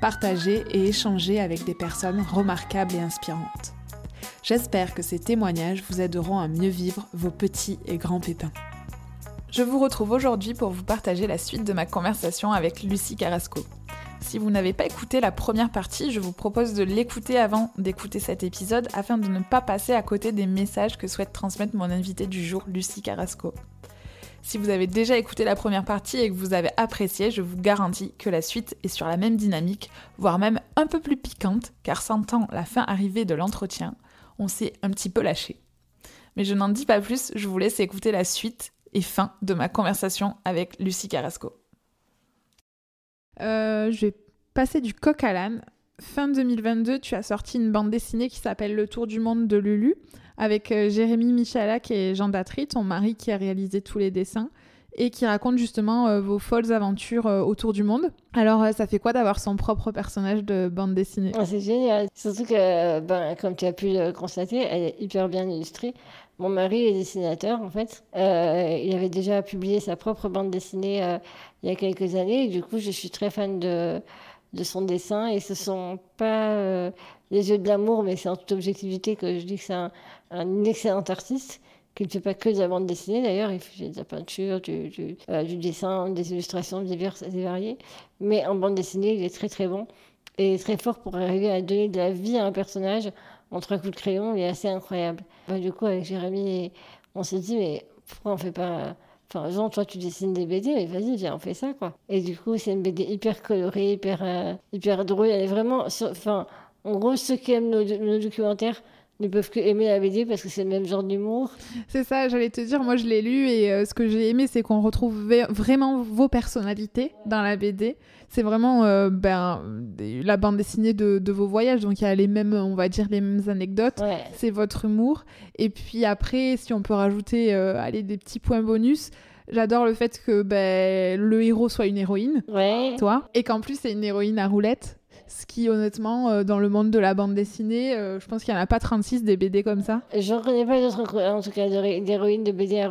partager et échanger avec des personnes remarquables et inspirantes. J'espère que ces témoignages vous aideront à mieux vivre vos petits et grands pépins. Je vous retrouve aujourd'hui pour vous partager la suite de ma conversation avec Lucie Carrasco. Si vous n'avez pas écouté la première partie, je vous propose de l'écouter avant d'écouter cet épisode afin de ne pas passer à côté des messages que souhaite transmettre mon invité du jour, Lucie Carrasco. Si vous avez déjà écouté la première partie et que vous avez apprécié, je vous garantis que la suite est sur la même dynamique, voire même un peu plus piquante, car sentant la fin arrivée de l'entretien, on s'est un petit peu lâché. Mais je n'en dis pas plus, je vous laisse écouter la suite et fin de ma conversation avec Lucie Carrasco. Euh, je vais passer du coq à l'âne. Fin 2022, tu as sorti une bande dessinée qui s'appelle Le Tour du monde de Lulu avec euh, Jérémy Michalak et Jean Datry, ton mari qui a réalisé tous les dessins et qui raconte justement euh, vos folles aventures euh, autour du monde. Alors, ça fait quoi d'avoir son propre personnage de bande dessinée? Ah, C'est génial. Surtout que, ben, comme tu as pu le constater, elle est hyper bien illustrée. Mon mari est dessinateur, en fait. il avait déjà publié sa propre bande dessinée il y a quelques années. Du coup, je suis très fan de, de son dessin. Et ce sont pas les yeux de l'amour, mais c'est en toute objectivité que je dis que c'est un, excellent artiste qui ne fait pas que de la bande dessinée d'ailleurs, il fait de la peinture, du, euh, du, dessin, des illustrations diverses et variées. Mais en bande dessinée, il est très très bon et très fort pour arriver à donner de la vie à un personnage en trois coups de crayon, il est assez incroyable. Bah, du coup, avec Jérémy, on s'est dit, mais pourquoi on fait pas. Enfin, Jean, toi, tu dessines des BD, mais vas-y, viens, on fait ça, quoi. Et du coup, c'est une BD hyper colorée, hyper, euh, hyper drôle. Elle est vraiment. Enfin, en gros, ceux qui aiment nos, documentaires ne peuvent que aimer la BD parce que c'est le même genre d'humour. C'est ça, j'allais te dire, moi je l'ai lu et euh, ce que j'ai aimé, c'est qu'on retrouve vraiment vos personnalités dans la BD. C'est vraiment euh, ben, la bande dessinée de, vos voyages, donc il y a les mêmes, on va dire, les mêmes anecdotes. C'est votre humour. Et puis après, si on peut rajouter euh, allez, des petits points bonus, J'adore le fait que ben, le héros soit une héroïne, toi, et qu'en plus c'est une héroïne à roulette. Ce qui, honnêtement, euh, dans le monde de la bande dessinée, euh, je pense qu'il n'y en a pas 36 des BD comme ça. J'en connais pas d'autres, en tout cas, d'héroïnes de BD à.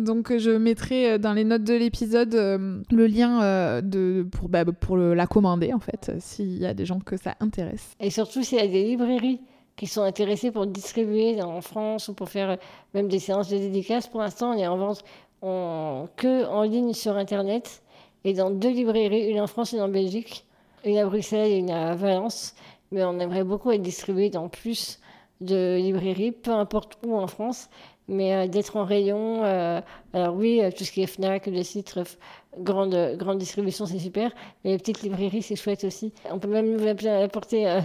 Donc, euh, je mettrai dans les notes de l'épisode le lien de, pour, bah, pour la commander, en fait, s'il y a des gens que ça intéresse. Et surtout, s'il y a des librairies qui sont intéressées pour distribuer en France ou pour faire même des séances de dédicaces. Pour l'instant, on est en vente en, que en ligne sur Internet et dans deux librairies, une en France et une en Belgique une à Bruxelles et une à Valence, mais on aimerait beaucoup être distribué dans plus de librairies, peu importe où en France, mais euh, d'être en rayon. Euh, alors oui, euh, tout ce qui est Fnac, le site, grande, grande distribution, c'est super, mais les petites librairies, c'est chouette aussi. On peut même nous apporter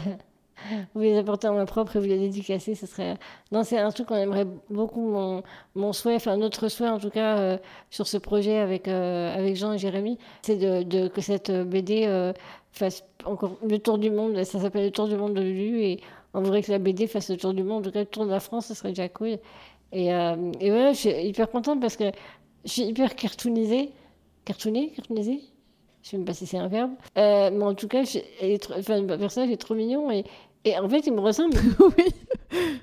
vous les apporter en main propre et vous les dédicacer, ce serait... Non, c'est un truc qu'on aimerait beaucoup, mon, souhait, enfin notre souhait en tout cas, euh, sur ce projet avec, euh, avec Jean et Jérémy, c'est de, que cette BD euh, fasse encore le tour du monde, ça s'appelle le tour du monde de Lulu, et on voudrait que la BD fasse le tour du monde, en tout cas le tour de la France, ce serait déjà cool. Et, et voilà, je suis hyper contente parce que je suis hyper cartoonisée. Cartoonée Cartoonisée? Je sais même pas si c'est un verbe. mais en tout cas, le personnage est trop mignon et, et en fait, il me ressemble. oui.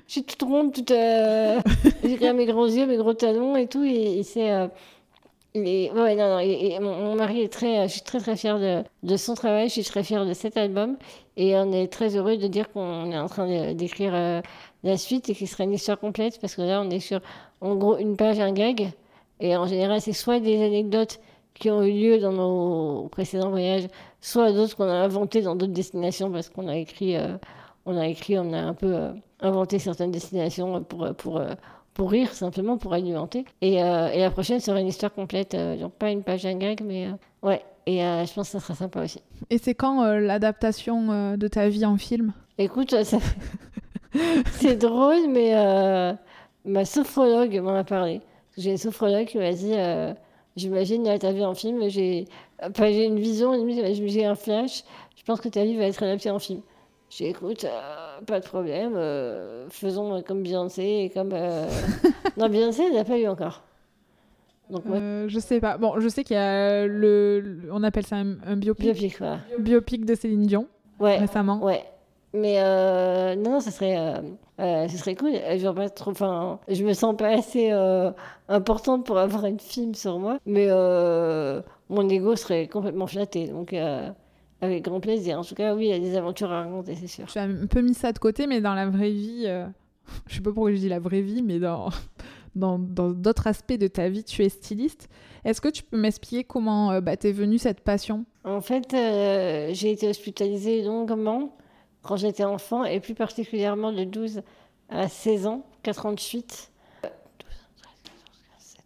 Je suis toute ronde, toute. Euh... J'ai mes grands yeux, mes gros talons et tout. Et, c'est. Euh... Ouais, non, non. Et, mon, mari est très. Je suis très, très fière de, de, son travail. Je suis très fière de cet album. Et on est très heureux de dire qu'on est en train d'écrire euh, la suite et qu'il sera une histoire complète. Parce que là, on est sur, en gros, une page, un gag. Et en général, c'est soit des anecdotes qui ont eu lieu dans nos précédents voyages, soit d'autres qu'on a inventées dans d'autres destinations parce qu'on a écrit. Euh, on a écrit, on a un peu euh, inventé certaines destinations pour, euh, pour, euh, pour rire, simplement pour alimenter. Et, et, la prochaine sera une histoire complète, donc pas une page un gag, mais ouais. Et je pense que ça sera sympa aussi. Et c'est quand l'adaptation de ta vie en film? Écoute, c'est drôle, mais ma sophrologue m'en a parlé. J'ai une sophrologue qui m'a dit J'imagine ta vie en film, j'ai une vision, j'ai un flash. Je pense que ta vie va être adaptée en film. J'ai écoute, euh, pas de problème, euh, faisons comme Beyoncé et comme. euh, non, Beyoncé, elle n'a pas eu encore. Donc, moi, Euh, je sais pas. Bon, je sais qu'il y a le, le- on appelle ça un, un biopic, biopic, voilà. biopic de Céline Dion Ouais, récemment. ouais. Mais non, non, ça serait, ce serait cool. Je pas trop, enfin, je me sens pas assez importante pour avoir un film sur moi, mais mon ego serait complètement flatté, donc avec grand plaisir. En tout cas, oui, il y a des aventures à raconter, c'est sûr. Tu as un peu mis ça de côté, mais dans la vraie vie, euh, je sais pas pourquoi je dis la vraie vie, mais dans d'autres aspects de ta vie, tu es styliste. Est-ce que tu peux m'expliquer comment euh, bah, t'es venue cette passion? En fait, euh, j'ai été hospitalisée longuement quand j'étais enfant, et plus particulièrement de 12 à 16 ans, 4 ans de suite. Euh, 12, 13, 14, 15, 16.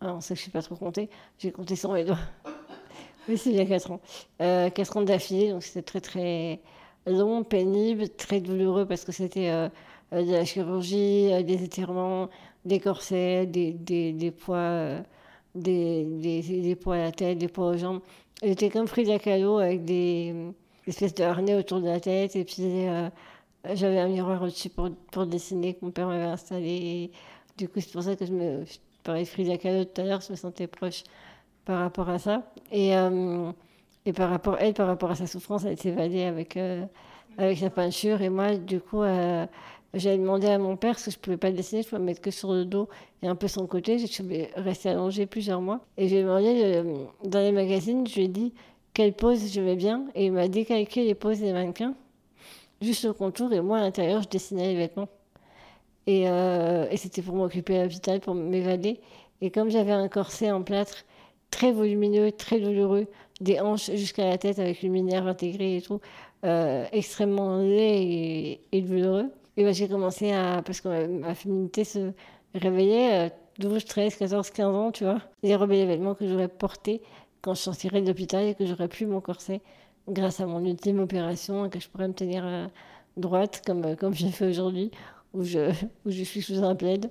Ah, on sait que je ne sais pas trop compter, j'ai compté sur mes doigts. Oui, c'est bien 4 ans. Euh, 4 ans d'affilée, donc c'était très très long, pénible, très douloureux parce que c'était euh, euh, de la chirurgie, euh, des étirements, des corsets, des, poids, des, poids à la tête, des poids aux jambes. J'étais comme Frida Kahlo avec des, espèces de harnais autour de la tête et puis j'avais un miroir au-dessus pour, pour dessiner que mon père m'avait installé. Du coup, c'est pour ça que je me. Je parlais de Frida Kahlo tout à l'heure, je me sentais proche par rapport à ça. Et, euh, et par rapport, elle, par rapport à sa souffrance, elle s'évadait avec, euh, avec sa peinture. Et moi, du coup, euh, j'avais demandé à mon père, parce que je ne pouvais pas dessiner, je pouvais me mettre que sur le dos et un peu le côté. Je suis restée allongée plusieurs mois. Et j'ai demandé, euh, dans les magazines, je lui ai dit quelle pose j'aimais bien. Et il m'a décalqué les poses des mannequins, juste le contour. Et moi, à l'intérieur, je dessinais les vêtements. Et, et c'était pour m'occuper à l'hôpital, pour m'évader. Et comme j'avais un corset en plâtre très volumineux, très douloureux, des hanches jusqu'à la tête avec une luminaire intégrée et tout, euh, extrêmement laid et, douloureux. Et ben, j'ai commencé à. Parce que ma, ma féminité se réveillait, euh, 12, 13, 14, 15 ans, tu vois. J'ai remis les vêtements que j'aurais portés quand je sortirais de l'hôpital et que j'aurais plus mon corset grâce à mon ultime opération et que je pourrais me tenir euh, droite comme, euh, comme j'ai fait aujourd'hui où je, où je suis sous un plaid.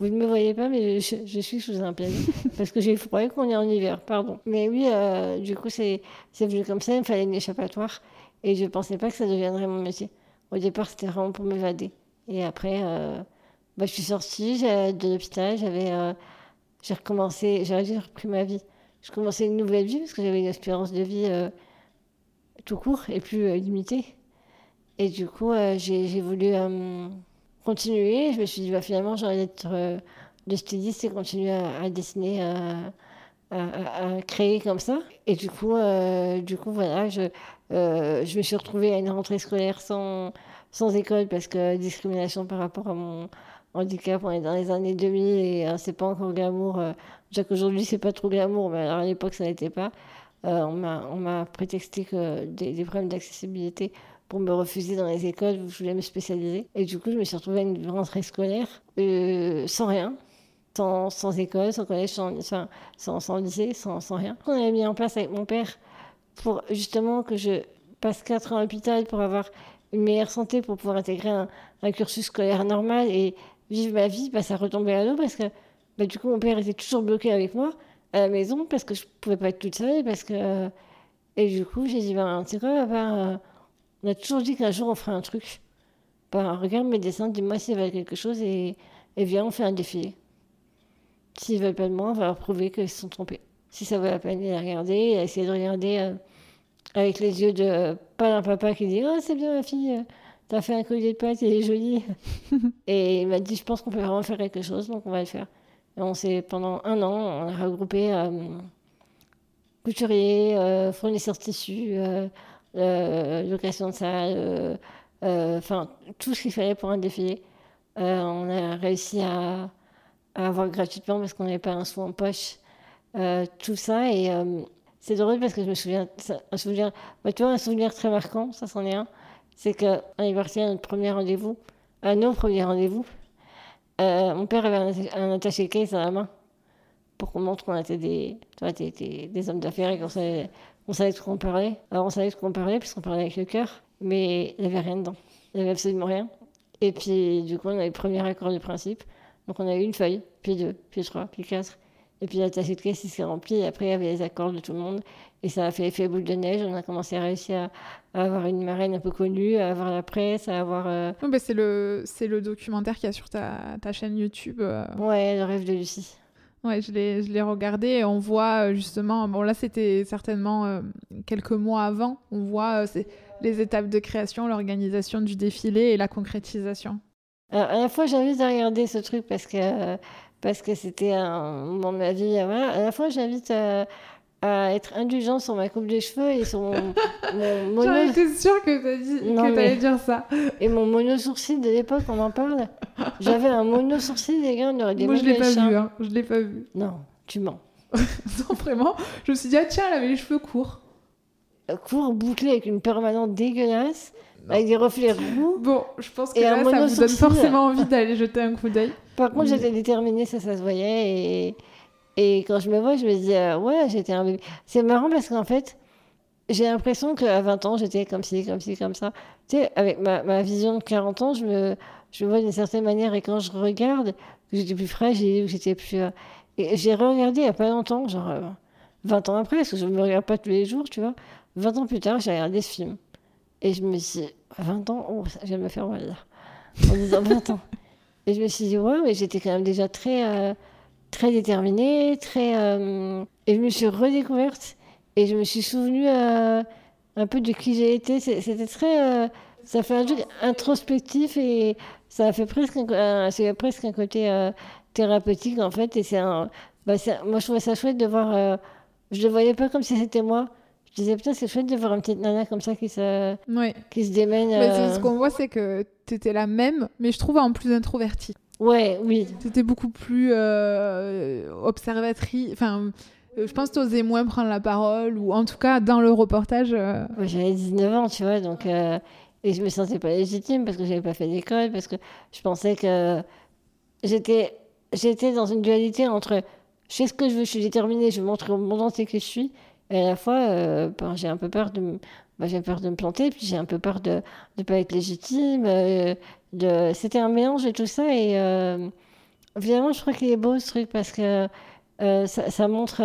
Vous ne me voyez pas, mais je, suis sous un plaid. Parce que j'ai froid qu'on est en hiver, pardon. Mais oui, euh, du coup, c'est venu comme ça, il me fallait une échappatoire. Et je ne pensais pas que ça deviendrait mon métier. Au départ, c'était vraiment pour m'évader. Et après, euh, bah, je suis sortie j'ai- de l'hôpital, j'avais euh, j'ai recommencé, déjà repris ma vie. Je commençais une nouvelle vie parce que j'avais une espérance de vie tout court et plus limitée. Et du coup, j'ai j'ai voulu continuer. Je me suis dit, bah, finalement, j'ai envie d'être euh, de styliste et continuer à, dessiner, à, créer comme ça. Et du coup, euh, du coup voilà, je, euh, je me suis retrouvée à une rentrée scolaire sans, sans école parce que discrimination par rapport à mon handicap. On est dans les années 2000 et euh, c'est pas encore glamour. Déjà qu'aujourd'hui, c'est pas trop glamour, mais à l'époque, ça n'était pas. On m'a prétexté que des problèmes d'accessibilité pour me refuser dans les écoles où je voulais me spécialiser. Et du coup, je me suis retrouvée à une rentrée scolaire euh, sans rien, sans, sans école, sans collège, sans, sans, sans lycée, sans, rien. On avait mis en place avec mon père pour justement que je passe 4 ans à l'hôpital pour avoir une meilleure santé, pour pouvoir intégrer un, cursus scolaire normal et vivre ma vie, bah, ça retombait à l'eau parce que bah, du coup, mon père était toujours bloqué avec moi à la maison parce que je pouvais pas être toute seule. Parce que... Et du coup, j'ai dit, ben, tu sais quoi, papa, euh, on a toujours dit qu'un jour on ferait un truc. Ben, regarde mes dessins, dis-moi s'ils veulent quelque chose et, et viens, on fait un défilé. S'ils veulent pas de moi, on va leur prouver qu'ils se sont trompés. Si ça vaut la peine de les regarder, et essayer de regarder euh, avec les yeux de pas d'un papa qui dit Oh, c'est bien ma fille, euh, t'as fait un collier de pâte, il est joli. et il m'a dit Je pense qu'on peut vraiment faire quelque chose, donc on va le faire. Et on s'est, pendant un an, on a regroupé euh, couturiers, euh, fournisseurs de tissus, euh, euh, location de salle, euh, euh, enfin tout ce qu'il fallait pour un défilé. Euh, on a réussi à, avoir gratuitement parce qu'on n'avait pas un sou en poche. euh, tout ça et euh, c'est drôle parce que je me souviens, un souvenir, bah, tu vois, un souvenir très marquant, ça c'en est un, c'est est parti à notre premier rendez-vous, à nos premiers rendez-vous. Euh, mon père avait un attaché case à la main pour qu'on montre qu'on était des, tu vois, des, des- des hommes d'affaires et qu'on savait, on savait de quoi on parlait. Alors on savait de quoi on parlait puisqu'on parlait avec le cœur, mais il n'y avait rien dedans. Il n'y avait absolument rien. Et puis du coup, on a eu le premier accord du principe. Donc on a eu une feuille, puis deux, puis trois, puis quatre. Et puis l'attaché de caisse, il s'est rempli. Et après, il y avait les accords de tout le monde. Et ça a fait effet boule de neige. On a commencé à réussir à, avoir une marraine un peu connue, à avoir la presse, à avoir. Euh, bah, c'est le, le documentaire qu'il y a sur ta, ta chaîne YouTube. Euh. Ouais, le rêve de Lucie. Ouais, je l'ai, je l'ai regardé et on voit euh, justement. Bon, là, c'était certainement quelques mois avant. On voit c'est les étapes de création, l'organisation du défilé et la concrétisation. À la fois, j'ai envie de regarder ce truc parce que parce que c'était un moment de ma vie. À la fois, j'invite à, à, être indulgent sur ma coupe de cheveux et sur mon, mon mono... J'en étais sûre que tu allais dire ça. Et mon mono-sourcil de l'époque, on en parle. J'avais un mono-sourcil, les gars, on aurait des Moi, je l'ai pas vu, hein. Je l'ai pas vu. Non, tu mens. non, vraiment. Je me suis dit, ah tiens, elle avait les cheveux courts. Euh, courts, bouclés, avec une permanente dégueulasse. Avec des reflets roux. Bon, je pense que là, ça vous donne forcément envie d'aller jeter un coup d'œil. Par contre, j'étais déterminée, ça, ça se voyait. Et, et quand je me vois, je me dis, euh, ouais, j'étais un bébé. C'est marrant parce qu'en fait, j'ai l'impression qu'à 20 ans, j'étais comme ci, comme ci, comme ça. Tu sais, avec ma, vision de 40 ans, je me, je vois d'une certaine manière. Et quand je regarde, j'étais plus fragile, j'étais plus. Euh, et j'ai regardé il n'y a pas longtemps, genre 20 euh, ans après, parce que je ne me regarde pas tous les jours, tu vois. 20 ans plus tard, j'ai regardé ce film. Et je me suis dit, 20 ans, oh, ça, je vais me faire mal En disant 20 ans. Et je me suis dit, ouais, mais j'étais quand même déjà très, très déterminée, très. Euh, et je me suis redécouverte et je me suis souvenue euh, un peu de qui j'ai été. C'était très. ça fait un truc introspectif et ça a fait presque un, c'est presque un côté thérapeutique en fait. Et c'est un. Bah, moi, je trouvais ça chouette de voir. je le voyais pas comme si c'était moi. Je disais, putain, c'est chouette de voir une petite nana comme ça qui se, qui se démène. Euh... Ce qu'on voit, c'est que tu étais la même, mais je trouve en plus introvertie. Ouais, oui. Tu étais beaucoup plus euh, observatrice. Enfin, euh, je pense que tu osais moins prendre la parole, ou en tout cas, dans le reportage. Euh, j'avais 19 ans, tu vois, donc. et je me sentais pas légitime parce que j'avais pas fait d'école, parce que je pensais que j'étais, j'étais dans une dualité entre je sais ce que je veux, je suis déterminée, je veux montrer au monde entier que je suis, et à la fois, euh, ben, j'ai un peu peur de, bah, j'ai peur de me planter, puis j'ai un peu peur de ne pas être légitime. Euh, C'était un mélange de tout ça. Et euh, évidemment, je crois qu'il est beau ce truc parce que ça, ça, montre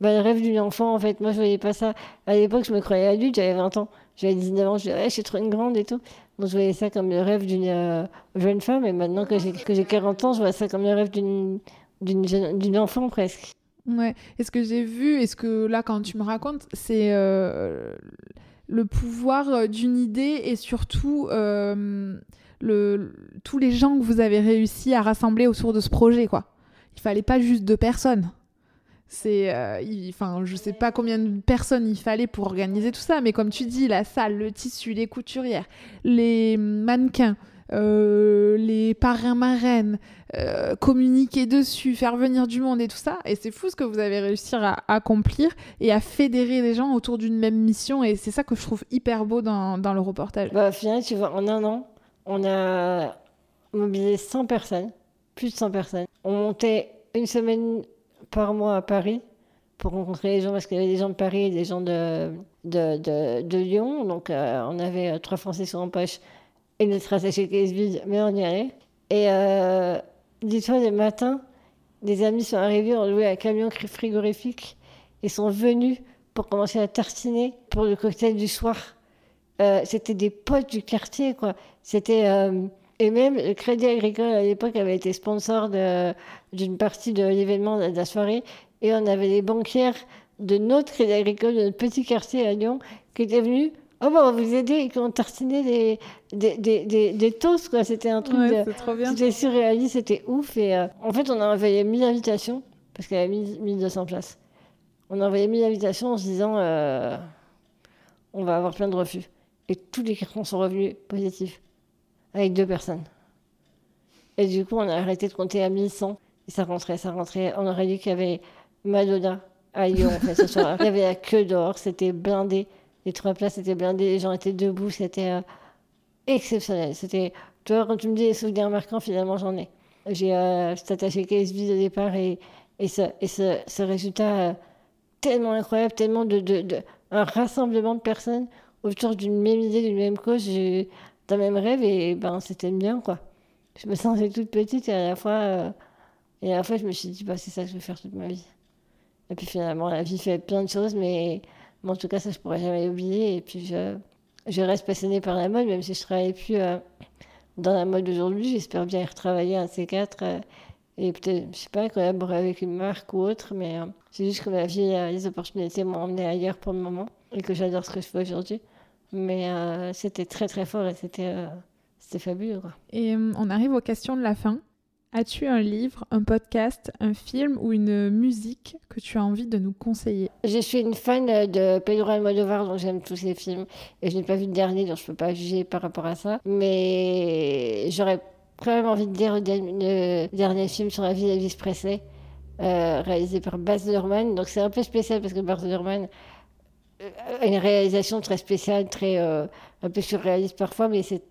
bah, le rêve d'une enfant. En fait, moi, je voyais pas ça. À l'époque, je me croyais adulte, j'avais 20 ans. J'avais 19 ans, je disais, je suis trop une grande et tout. Donc, je voyais ça comme le rêve d'une jeune femme. Et maintenant que j'ai 40 ans, je vois ça comme le rêve d'une enfant presque. Ouais. Et ce que j'ai vu, et ce que là, quand tu me racontes, c'est euh, le pouvoir euh, d'une idée et surtout euh, tous les gens que vous avez réussi à rassembler autour de ce projet, quoi. Il fallait pas juste deux personnes. C'est, enfin, je sais pas combien de personnes il fallait pour organiser tout ça, mais comme tu dis, la salle, le tissu, les couturières, les mannequins, euh, les parrains marraines, euh, communiquer dessus, faire venir du monde et tout ça. Et c'est fou ce que vous avez réussi à accomplir et à fédérer les gens autour d'une même mission. Et c'est ça que je trouve hyper beau dans, le reportage. Bah, au final, tu vois, en un an, on a mobilisé 100 personnes, plus de 100 personnes. On montait une semaine par mois à Paris pour rencontrer les gens, parce qu'il y avait des gens de Paris et des gens de, de, de, Lyon. Donc, euh, on avait trois Français sur en poche et notre attaché caisse vide, mais on y allait. Et euh, dis-toi, le matin, des amis sont arrivés, ont loué un camion frigorifique et sont venus pour commencer à tartiner pour le cocktail du soir. Euh, c'était des potes du quartier, quoi. C'était. Euh, et même le Crédit Agricole à l'époque avait été sponsor d'une partie de l'événement de la soirée. Et on avait des banquières de notre Crédit Agricole, de notre petit quartier à Lyon, qui étaient venus Oh, bah, on va vous aider, ils ont tartiné des, des, des, des, toasts, quoi. C'était un truc. Ouais, C'était surréaliste, c'était ouf. Et euh, en fait, on a envoyé 1000 invitations, parce qu'il y avait 1200 places. On a envoyé 1000 invitations en se disant euh, on va avoir plein de refus. Et tous les cartons sont revenus positifs, avec deux personnes. Et du coup, on a arrêté de compter à 1100. Et ça rentrait, ça rentrait. On aurait dit qu'il y avait Madonna à Lyon, en fait, ce soir. Il y avait la queue dehors, c'était blindé. Les trois places étaient blindées, les gens étaient debout, c'était euh, exceptionnel. C'était, tu quand tu me dis les souvenirs marquants, finalement, j'en ai. J'ai euh, attaché KSB au départ et, et, ce, et ce résultat euh, tellement incroyable, tellement de, de, de, un rassemblement de personnes autour d'une même idée, d'une même cause, d'un même rêve et ben c'était bien quoi. Je me sentais toute petite et à la fois euh, Et en fait, je me suis dit, bah, c'est ça que je vais faire toute ma vie. Et puis finalement, la vie fait plein de choses, mais, en tout cas, ça, je pourrais jamais oublier. Et puis, je, je reste passionnée par la mode, même si je travaille plus euh, dans la mode aujourd'hui. J'espère bien y retravailler un de ces quatre. Euh, et peut-être, je sais pas, collaborer avec une marque ou autre, mais euh, c'est juste que ma vie, les opportunités m'ont emmené ailleurs pour le moment et que j'adore ce que je fais aujourd'hui. Mais c'était très très fort et c'était c'était fabuleux. Quoi. Et on arrive aux questions de la fin. As-tu un livre, un podcast, un film ou une musique que tu as envie de nous conseiller? Je suis une fan de Pedro Almodovar, donc j'aime tous ses films. Et je n'ai pas vu le dernier, donc je ne peux pas juger par rapport à ça. Mais j'aurais quand même envie de dire le dernier film sur la vie d'Elvis Presley, euh, réalisé par Baz Luhrmann. Donc c'est un peu spécial parce que Baz Luhrmann une réalisation très spéciale, très, euh, un peu surréaliste parfois, mais c'est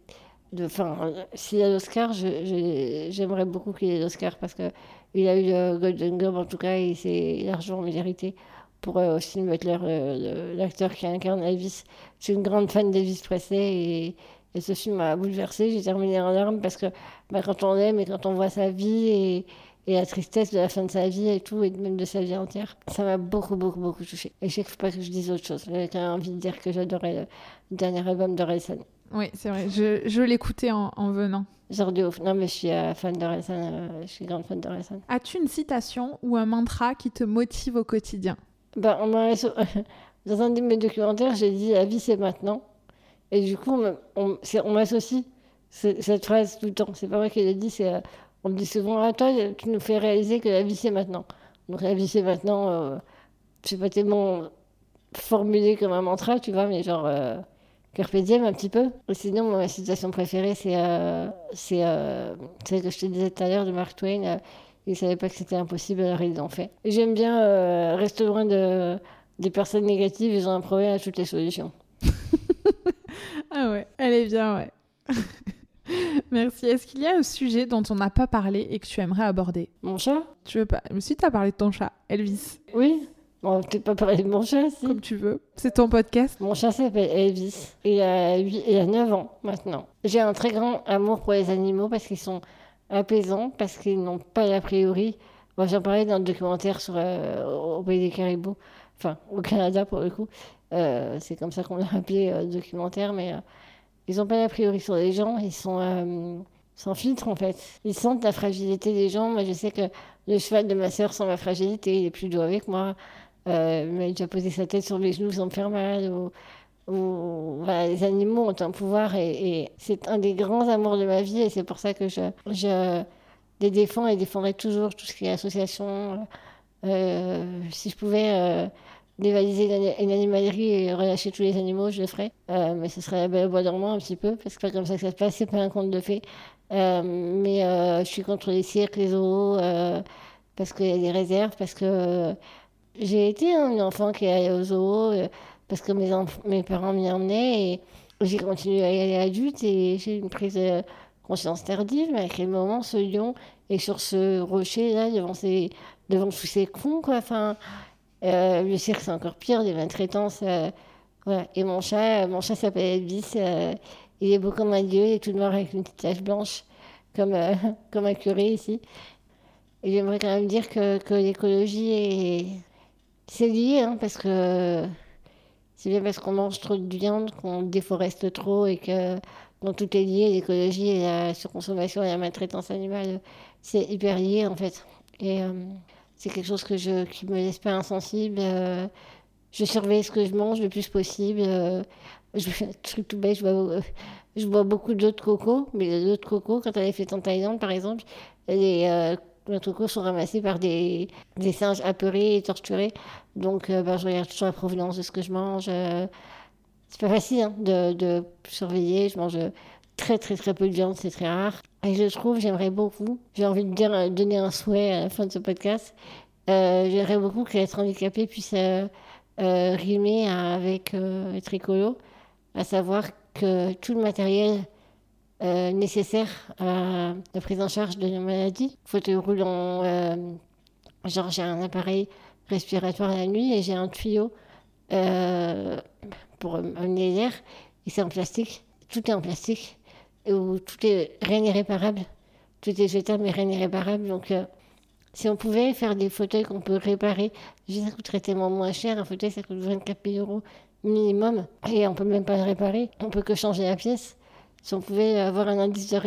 Enfin, s'il a l'Oscar, j'aimerais beaucoup qu'il ait l'Oscar parce qu'il a eu le Golden Globe en tout cas et c'est largement mérité pour euh, Austin Butler, euh, l'acteur qui incarne Elvis. Je suis une grande fan d'Elvis Presley et, ce film m'a bouleversée. J'ai terminé en larmes parce que bah, quand on l'aime et quand on voit sa vie et, et, la tristesse de la fin de sa vie et tout, et même de sa vie entière, ça m'a beaucoup, beaucoup, beaucoup touchée. Et je sais qu'il ne faut pas que je dise autre chose. J'ai envie de dire que j'adorais le dernier album de Relson. Oui, c'est vrai. Je, je l'écoutais en, en, venant. Genre de ouf. Non, mais je suis euh, fan de Relson. Euh, je suis grande fan de Relson. As-tu une citation ou un mantra qui te motive au quotidien? Ben, on Dans un de mes documentaires, j'ai dit La vie, c'est maintenant. Et du coup, on, on m'associe cette phrase tout le temps. C'est pas moi qui l'ai dit, c'est. Euh, on me dit souvent, ah, toi, tu nous fais réaliser que la vie, c'est maintenant. Donc, la vie, c'est maintenant. Euh, sais pas tellement formulé comme un mantra, tu vois, mais genre. Carpe diem un petit peu. sinon, ma citation préférée, c'est euh, c'est euh, que je te disais tout à l'heure de Mark Twain. Euh, il savait pas que c'était impossible, alors ils l'ont fait. J'aime bien euh, rester loin de, des personnes négatives, ils ont un problème à toutes les solutions. ah ouais, elle est bien, ouais. Merci. Est-ce qu'il y a un sujet dont on n'a pas parlé et que tu aimerais aborder? Mon chat? Tu veux pas? Si tu as parlé de ton chat, Elvis. Oui. Bon, peut-être pas parler de mon chat, si. Comme tu veux. C'est ton podcast? Mon chat s'appelle Elvis. Il a, 8, il a 9 ans maintenant. J'ai un très grand amour pour les animaux parce qu'ils sont apaisants, parce qu'ils n'ont pas d'a priori. Moi, j'en parlais dans le documentaire sur, euh, au Pays des Caribous, enfin, au Canada pour le coup. Euh, c'est comme ça qu'on l'a appelé euh, documentaire, mais ils n'ont pas d'a priori sur les gens. Ils sont sans filtre en fait. Ils sentent la fragilité des gens. Moi, je sais que le cheval de ma sœur sent ma fragilité, il est plus doux avec moi. Euh, il m'a déjà posé sa tête sur mes genoux sans me faire mal. Les animaux ont un pouvoir et, c'est un des grands amours de ma vie et c'est pour ça que je, je les défends et défendrai toujours tout ce qui est association. Euh, si je pouvais euh, dévaliser une, animalerie et relâcher tous les animaux, je le ferais. Euh, mais ce serait la belle bois dormant un petit peu, parce que c'est pas comme ça que ça se passe, c'est pas un conte de fées. mais je suis contre les cirques, les zoos, parce qu'il y a des réserves, parce que j'ai été un enfant qui allait au zoo euh, parce que mes, parents m'y emmenaient et j'ai continué à y aller adulte et j'ai une prise de conscience tardive, mais à quel moment ce lion est sur ce rocher là devant, devant tous ces cons quoi. Enfin, euh, le cirque c'est encore pire, des maltraitances. Euh, voilà. Et mon chat, mon chat s'appelle Elvis. il est beau comme un dieu, il est tout noir avec une petite tache blanche comme, comme un curé ici. Et j'aimerais quand même dire que, que l'écologie est c'est lié, hein, parce que c'est bien parce qu'on mange trop de viande qu'on déforeste trop et que dans tout est lié, l'écologie et la surconsommation et la maltraitance animale, c'est hyper lié en fait. Et euh, c'est quelque chose que je, qui me laisse pas insensible. Euh, je surveille ce que je mange le plus possible. Euh, je fais truc tout bête, je bois, bois beaucoup d'eau de coco, mais l'eau de coco, quand elle est faite en Thaïlande par exemple, est nos cocos sont ramassés par des, des singes apeurés et torturés. Donc, euh, bah, je regarde toujours la provenance de ce que je mange. Euh, c'est pas facile hein, de, de, surveiller. Je mange très, très, très peu de viande, c'est très rare. Et je trouve, j'aimerais beaucoup, j'ai envie de euh, donner un souhait à la fin de ce podcast. j'aimerais beaucoup qu'être handicapé puisse rimer avec être écolo, à savoir que tout le matériel euh, nécessaire à la prise en charge de la maladie. Fauteuil roulant, euh, genre j'ai un appareil respiratoire la nuit et j'ai un tuyau euh, pour amener l'air et c'est en plastique. Tout est en plastique où tout est rien n'est réparable. Tout est jetable mais rien n'est réparable. Donc Si on pouvait faire des fauteuils qu'on peut réparer, ça coûterait tellement moins cher. Un fauteuil, ça coûte 24 000 euros minimum. Et on peut même pas le réparer. On peut que changer la pièce. Si on pouvait avoir un indice de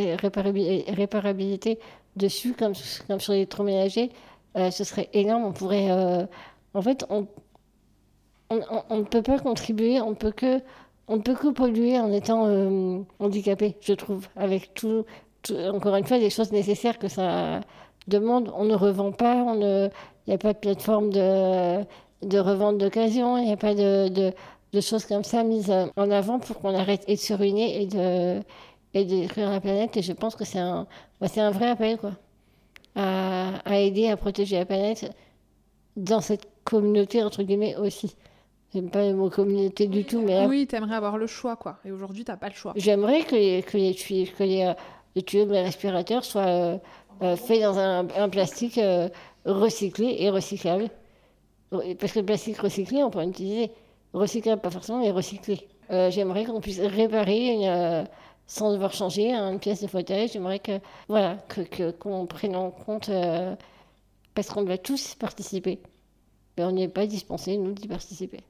réparabilité dessus, comme, sur les électroménagers, euh, ce serait énorme. On pourrait. Euh, en fait, on, on, ne peut pas contribuer, on peut que. On ne peut que polluer en étant euh, handicapé, je trouve, avec tout, encore une fois, les choses nécessaires que ça demande. On ne revend pas, il n'y a pas de plateforme de, de revente d'occasion, il n'y a pas de, choses comme ça mises en avant pour qu'on arrête et de se ruiner et de, détruire la planète. Et je pense que c'est un, bah, un vrai appel, quoi à, aider à protéger la planète dans cette communauté, entre guillemets, aussi. J'aime pas mot communauté du tout, mais... Oui, t'aimerais avoir le choix, quoi. Et aujourd'hui, t'as pas le choix. J'aimerais que les, que les, que les, euh, les tuyaux de mes respirateurs soient euh, euh, faits dans un, un plastique recyclé et recyclable. Parce que le plastique recyclé, on peut l'utiliser. Recyclable, pas forcément, mais recyclé. J'aimerais qu'on puisse réparer une sans devoir changer une pièce de fauteuil. J'aimerais que, voilà, que, qu'on prenne en compte, parce qu'on doit tous participer. Mais on n'est pas dispensé, nous, d'y participer.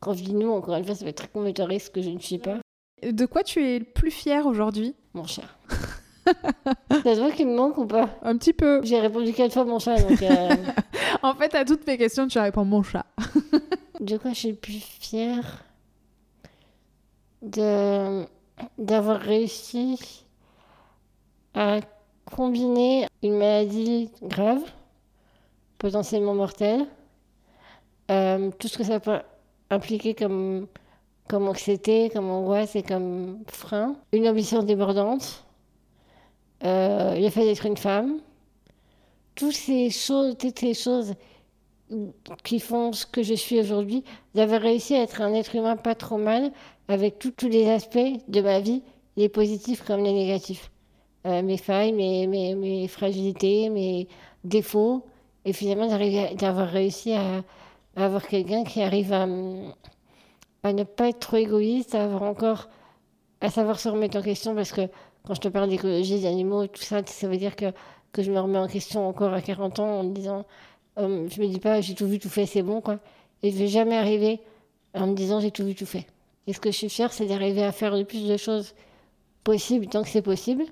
Quand je dis nous, encore une fois, ça va être très commentariste que je ne suis pas. De quoi tu es le plus fier aujourd'hui? Mon chat. ça se voit qu'il me manque ou pas? Un petit peu. J'ai répondu quatre fois mon chat, donc... Euh, en fait, à toutes mes questions, tu réponds mon chat. de quoi je suis le plus fière De d'avoir réussi à combiner une maladie grave, potentiellement mortelle, euh, tout ce que ça peut impliquer comme, comme anxiété, comme angoisse et comme frein, une ambition débordante, euh, le fait d'être une femme, toutes ces choses, toutes ces choses qui font ce que je suis aujourd'hui, d'avoir réussi à être un être humain pas trop mal, avec tous les aspects de ma vie, les positifs comme les négatifs. Euh, mes failles, mes, mes, mes, fragilités, mes défauts, et finalement d'avoir réussi à, avoir quelqu'un qui arrive à, à, ne pas être trop égoïste, à avoir encore, à savoir se remettre en question, parce que quand je te parle d'écologie, d'animaux, tout ça, ça veut dire que, que je me remets en question encore à 40 ans en me disant, euh, je me dis pas j'ai tout vu, tout fait, c'est bon, quoi. Et je vais jamais arriver en me disant j'ai tout vu, tout fait. Et ce que je suis fière, c'est d'arriver à faire le plus de choses possibles tant que c'est possible.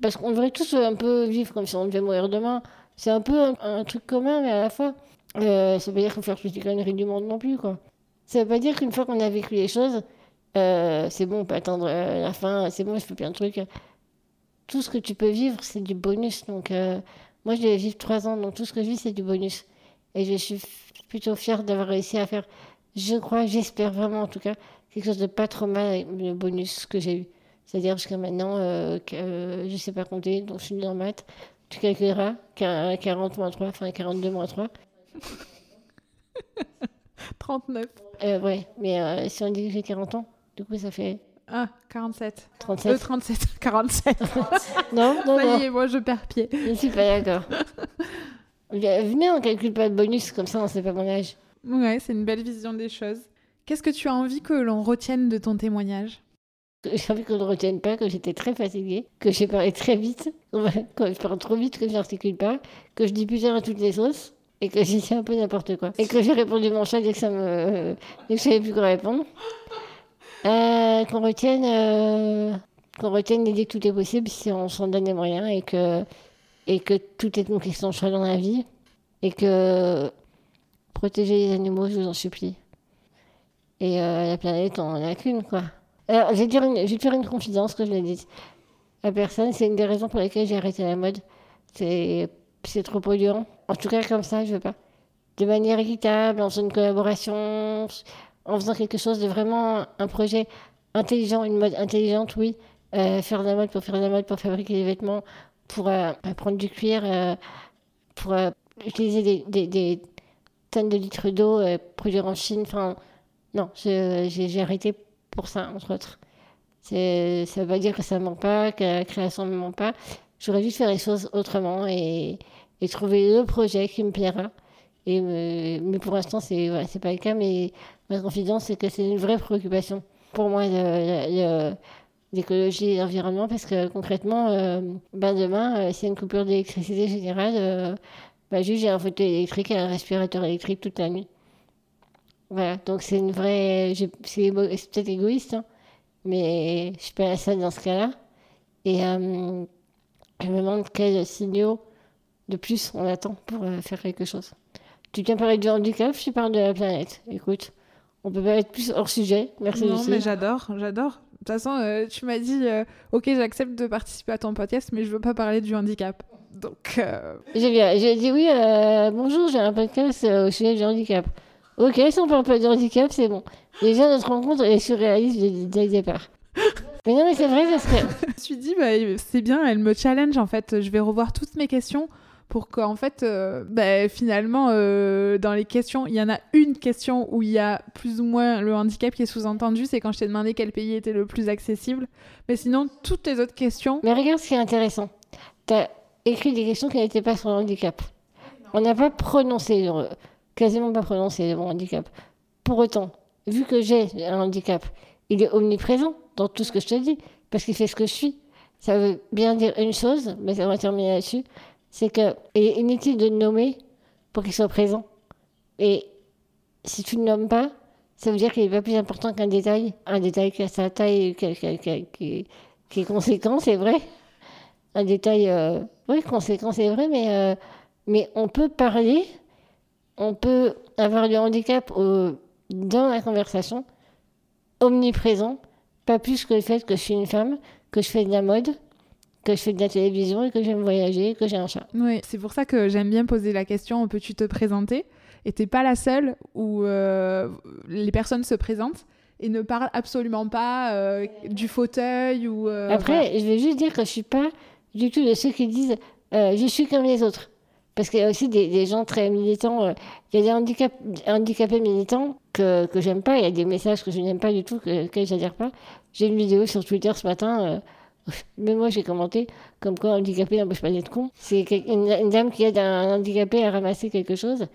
Parce qu'on devrait tous un peu vivre comme si on devait mourir demain. C'est un peu un, truc commun, mais à la fois, euh, ça veut dire qu'il faut faire toutes les conneries du monde non plus, quoi. Ça veut pas dire qu'une fois qu'on a vécu les choses, euh, c'est bon, on peut attendre euh, la fin, c'est bon, je fais plein de trucs. Tout ce que tu peux vivre, c'est du bonus. Donc, euh, moi, je vais vivre trois ans, donc tout ce que je vis, c'est du bonus. Et je suis plutôt fière d'avoir réussi à faire je crois, j'espère vraiment en tout cas, quelque chose de pas trop mal avec le bonus que j'ai eu. C'est-à-dire jusqu'à maintenant, je ne sais pas compter, donc je suis dans maths. Tu calculeras 40 moins 3, enfin 42 moins 3. 39. Euh, ouais, mais euh, si on dit que j'ai 40 ans, du coup ça fait. Ah, 47. 37. 37, 47. non, non, Ça y est, moi je perds pied. Je ne suis pas d'accord. Venez, on calcule pas de bonus, comme ça on ne sait pas mon âge. Ouais, c'est une belle vision des choses. Qu'est-ce que tu as envie que l'on retienne de ton témoignage? J'ai envie qu'on ne retienne pas que j'étais très fatiguée, que j'ai parlé très vite, que je parle trop vite, que je n'articule pas, que je dis plusieurs à toutes les sauces et que j'ai un peu n'importe quoi. Et que j'ai répondu mon chat dès que ça me. dès que je savais plus quoi répondre. Euh, qu'on retienne. Euh, qu'on retienne l'idée que tout est possible si on s'en donne les moyens et que. et que tout est une question de dans la vie. Et que protéger les animaux, je vous en supplie. Et euh, la planète, on en a qu'une, quoi. Alors, je vais, dire une, je vais te faire une confidence que je l'ai dit à personne. C'est une des raisons pour lesquelles j'ai arrêté la mode. C'est, c'est trop polluant. En tout cas, comme ça, je veux pas. De manière équitable, en faisant une collaboration, en faisant quelque chose de vraiment un projet intelligent, une mode intelligente, oui. Euh, faire de la mode pour faire de la mode, pour fabriquer des vêtements, pour euh, prendre du cuir, euh, pour utiliser des, tonnes de litres d'eau produire en Chine. Enfin, non, j'ai arrêté pour ça, entre autres. Ça ne veut pas dire que ça ne manque pas, que la création ne manque pas. J'aurais dû faire les choses autrement et, et, trouver le projet qui me plaira. Et mais pour l'instant, c'est voilà, pas le cas, mais ma confidence, c'est que c'est une vraie préoccupation pour moi de, d'écologie et d'environnement parce que concrètement, ben demain, s'il y a une coupure d'électricité générale, ben juste j'ai un fauteuil électrique et un respirateur électrique toute la nuit. Voilà, donc c'est une vraie. C'est peut-être égoïste, hein, mais je suis pas la seule dans ce cas-là. Et je me demande quels signaux de plus on attend pour faire quelque chose. Tu tiens parler du handicap, je parle de la planète. Écoute, on peut pas être plus hors sujet. Merci. Non, mais j'adore, j'adore. De toute façon, euh, tu m'as dit, euh, ok, j'accepte de participer à ton podcast, mais je veux pas parler du handicap. Donc. Euh, j'ai dit oui. bonjour, j'ai un podcast au sujet du handicap. Ok, si on parle pas du handicap, c'est bon. Déjà, notre rencontre est surréaliste dès le départ. mais non, mais c'est vrai parce que. je me suis dit, bah, c'est bien, elle me challenge en fait. Je vais revoir toutes mes questions pour qu'en fait, euh, bah, finalement, euh, dans les questions, il y en a une question où il y a plus ou moins le handicap qui est sous-entendu, c'est quand je t'ai demandé quel pays était le plus accessible. Mais sinon, toutes les autres questions... Mais regarde ce qui est intéressant. Tu as écrit des questions qui n'étaient pas sur le handicap. On n'a pas prononcé, quasiment pas prononcé le handicap. Pour autant, vu que j'ai un handicap, il est omniprésent dans tout ce que je te dis, parce qu'il fait ce que je suis. Ça veut bien dire une chose, mais ça va terminer là-dessus c'est que est inutile de nommer pour qu'il soit présent. Et si tu ne nommes pas, ça veut dire qu'il n'est pas plus important qu'un détail. Un détail qui a sa taille, qui, est conséquent, c'est vrai. Un détail, euh, oui, conséquent, c'est vrai, mais, euh, mais on peut parler, on peut avoir du handicap dans la conversation, omniprésent, pas plus que le fait que je suis une femme, que je fais de la mode, que je fais de la télévision et que j'aime voyager, que j'ai un chat. Oui, c'est pour ça que j'aime bien poser la question peux-tu te présenter? Et t'es pas la seule où euh, les personnes se présentent et ne parlent absolument pas euh, du fauteuil ou. Euh, Après, je vais juste dire que je suis pas du tout de ceux qui disent je suis comme les autres. Parce qu'il y a aussi des, gens très militants. Il y a des handicap, handicapés militants que, que j'aime pas. Il y a des messages que je n'aime pas du tout, que, que j'adhère pas. J'ai une vidéo sur Twitter ce matin mais moi, j'ai commenté comme quoi un handicapé n'empêche pas d'être con. C'est une, dame qui aide un handicapé à ramasser quelque chose.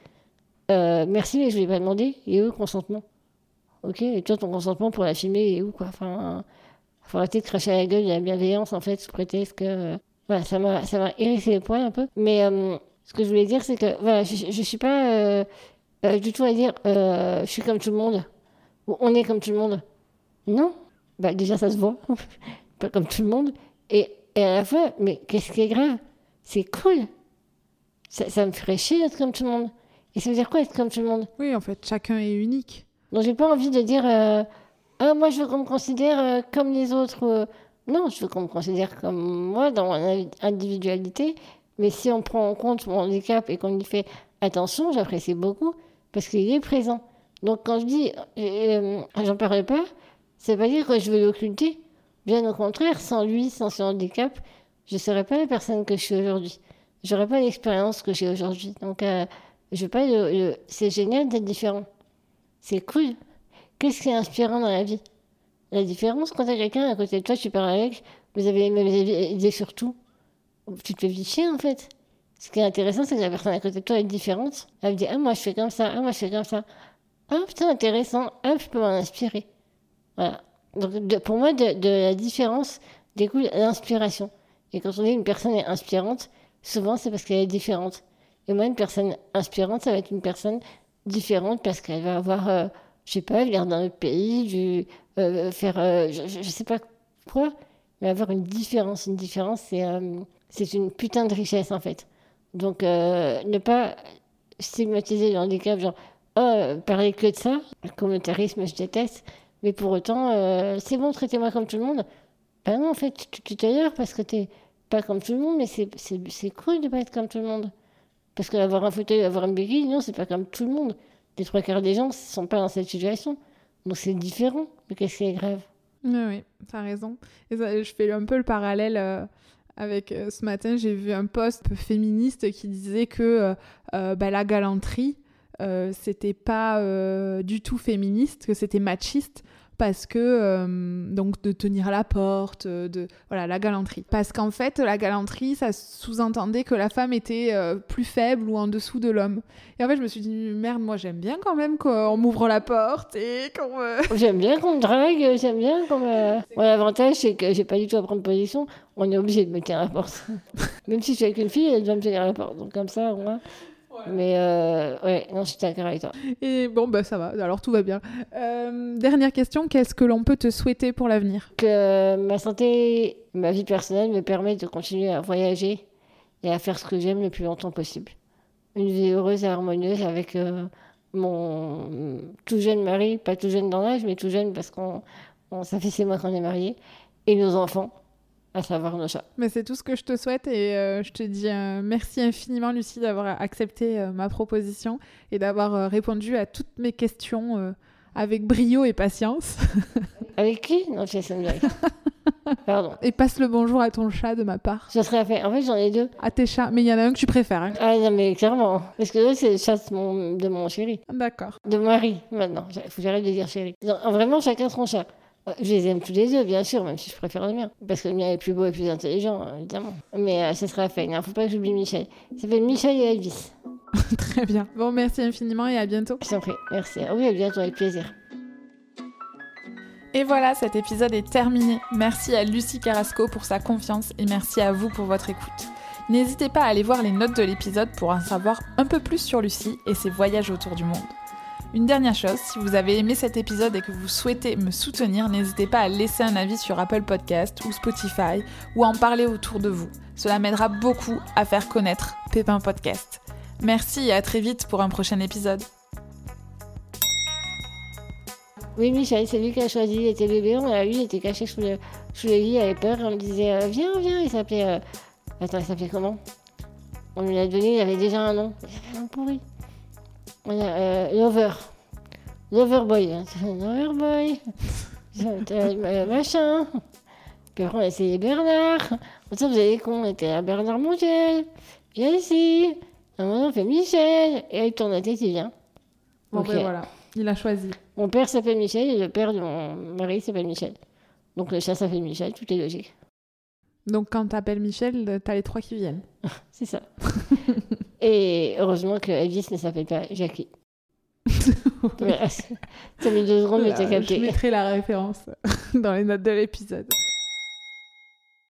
Euh, merci, mais je ne lui ai pas demandé. Et où consentement? Ok, et toi, ton consentement pour la filmer, et où quoi? Enfin, faut arrêter de cracher à la gueule de la bienveillance, en fait, sous prétexte que. voilà, ça m'a, hérissé les poings un peu. Mais euh, ce que je voulais dire, c'est que voilà, je ne suis pas euh, du tout à dire je suis comme tout le monde, ou on est comme tout le monde. Non, bah, déjà, ça se voit. pas comme tout le monde. Et, et à la fois, mais qu'est-ce qui est grave? C'est cool. Ça, ça, me ferait chier d'être comme tout le monde. Et ça veut dire quoi être comme tout le monde? Oui, en fait, chacun est unique. Donc j'ai pas envie de dire euh, ah moi je veux qu'on me considère euh, comme les autres. Euh. Non, je veux qu'on me considère comme moi dans mon individualité. Mais si on prend en compte mon handicap et qu'on y fait attention, j'apprécie beaucoup parce qu'il est présent. Donc quand je dis j'en parle pas, c'est pas dire que je veux l'occulter. Bien au contraire, sans lui, sans son handicap, je ne serais pas la personne que je suis aujourd'hui. Je n'aurais pas l'expérience que j'ai aujourd'hui. Donc, euh, je pas c'est génial d'être différent. C'est cool. Qu'est-ce qui est inspirant dans la vie? La différence, quand tu as quelqu'un à côté de toi, tu parles avec, vous avez les mêmes idées sur tout. Tu te fais vite en fait. Ce qui est intéressant, c'est que la personne à côté de toi est différente. Elle me dit Ah, moi, je fais comme ça. Ah, moi, je fais comme ça. Ah, putain, intéressant. Ah, je peux m'en inspirer. Voilà. Donc, pour moi, de, la différence découle l'inspiration. Et quand on dit une personne est inspirante, souvent c'est parce qu'elle est différente. Et moi, une personne inspirante, ça va être une personne différente parce qu'elle va avoir, euh, je sais pas, l'air d'un autre pays, du, euh, faire, euh, je, ne sais pas quoi, mais avoir une différence. Une différence, c'est c'est une putain de richesse en fait. Donc, ne pas stigmatiser le handicap, genre, oh, parler que de ça, le communautarisme, je déteste. Mais pour autant, euh, c'est bon, traitez-moi comme tout le monde. Ben non, en fait, tu t'ailleurs parce que t'es pas comme tout le monde, mais c'est cool de pas être comme tout le monde. Parce qu'avoir un fauteuil, avoir une béquille, non, c'est pas comme tout le monde. Les trois quarts des gens ne sont pas dans cette situation. Donc c'est différent. Mais qu'est-ce qui est grave? Oui, oui, t'as raison. Et je fais un peu le parallèle. Euh, avec euh, ce matin, j'ai vu un post féministe qui disait que bah, la galanterie, euh, c'était pas du tout féministe, que c'était machiste, parce que euh, donc de tenir la porte, euh, de voilà la galanterie. Parce qu'en fait la galanterie ça sous-entendait que la femme était euh, plus faible ou en dessous de l'homme. Et en fait je me suis dit merde moi j'aime bien quand même qu'on m'ouvre la porte et qu'on me... J'aime bien qu'on me drague, j'aime bien qu'on me... Bon, L'avantage c'est que j'ai pas du tout à prendre position, on est obligé de me tenir la porte. Même si je suis avec une fille, elle doit me tenir la porte. Donc comme ça, Mais euh, ouais, non, je suis d'accord avec toi. Et bon bah ça va, alors tout va bien. Euh, dernière question, qu'est-ce que l'on peut te souhaiter pour l'avenir? Que ma santé, ma vie personnelle me permettent de continuer à voyager et à faire ce que j'aime le plus longtemps possible. Une vie heureuse et harmonieuse avec euh, mon tout jeune mari, pas tout jeune dans l'âge, mais tout jeune parce qu'on on, ça fait six mois qu'on est mariés, et nos enfants, à savoir nos chats. Mais c'est tout ce que je te souhaite et euh, je te dis euh, merci infiniment Lucie d'avoir accepté euh, ma proposition et d'avoir répondu à toutes mes questions avec brio et patience. Avec qui? Non, c'est une blague. Pardon. Et passe le bonjour à ton chat de ma part. Ça serait fait. En fait, j'en ai deux. À tes chats, mais il y en a un que tu préfères. hein. Ah non, mais clairement. Parce que l'autre, c'est le chat de mon, de mon chéri. D'accord. De mon mari, maintenant. Il faut que j'arrête de dire chéri. Non, vraiment, chacun son chat. Euh, Je les aime tous les deux, bien sûr, même si je préfère le mien. Parce que le mien est plus beau et plus intelligent, euh, évidemment. Mais euh, ça serait fait. Il ne faut pas que j'oublie Michel. Il s'appelle Michel et Elvis. Très bien. Bon, merci infiniment et à bientôt. Je t'en prie. Merci. Oui, à bientôt, avec plaisir. Et voilà, cet épisode est terminé. Merci à Lucie Carrasco pour sa confiance et merci à vous pour votre écoute. N'hésitez pas à aller voir les notes de l'épisode pour en savoir un peu plus sur Lucie et ses voyages autour du monde. Une dernière chose, si vous avez aimé cet épisode et que vous souhaitez me soutenir, n'hésitez pas à laisser un avis sur Apple Podcast ou Spotify ou à en parler autour de vous. Cela m'aidera beaucoup à faire connaître Pépin Podcast. Merci et à très vite pour un prochain épisode. Oui, Michel, c'est lui qui a choisi. Il était bébé, on l'a eu, il était caché sous le, sous lit, il avait peur. On lui disait euh, Viens, viens. Il s'appelait. euh, Attends, il s'appelait comment? On lui l'a donné, il avait déjà un nom. Un pourri. On a, euh, Lover. Loverboy. Hein. Loverboy. Euh, machin. Puis après, on a essayé Bernard. Ensuite, vous avez con, on était à Bernard Montiel. Viens ici. À un moment, on fait Michel. Et il tourne la tête, il vient. Bon, Ok. ben voilà, il a choisi. Mon père s'appelle Michel et le père de mon mari s'appelle Michel. Donc le chat s'appelle Michel, tout est logique. Donc quand t'appelles Michel, t'as les trois qui viennent. C'est ça. et heureusement que Elvis ne s'appelle pas Jackie. Ça met deux secondes, mais t'as Voilà, je capté. mettrai la référence dans les notes de l'épisode.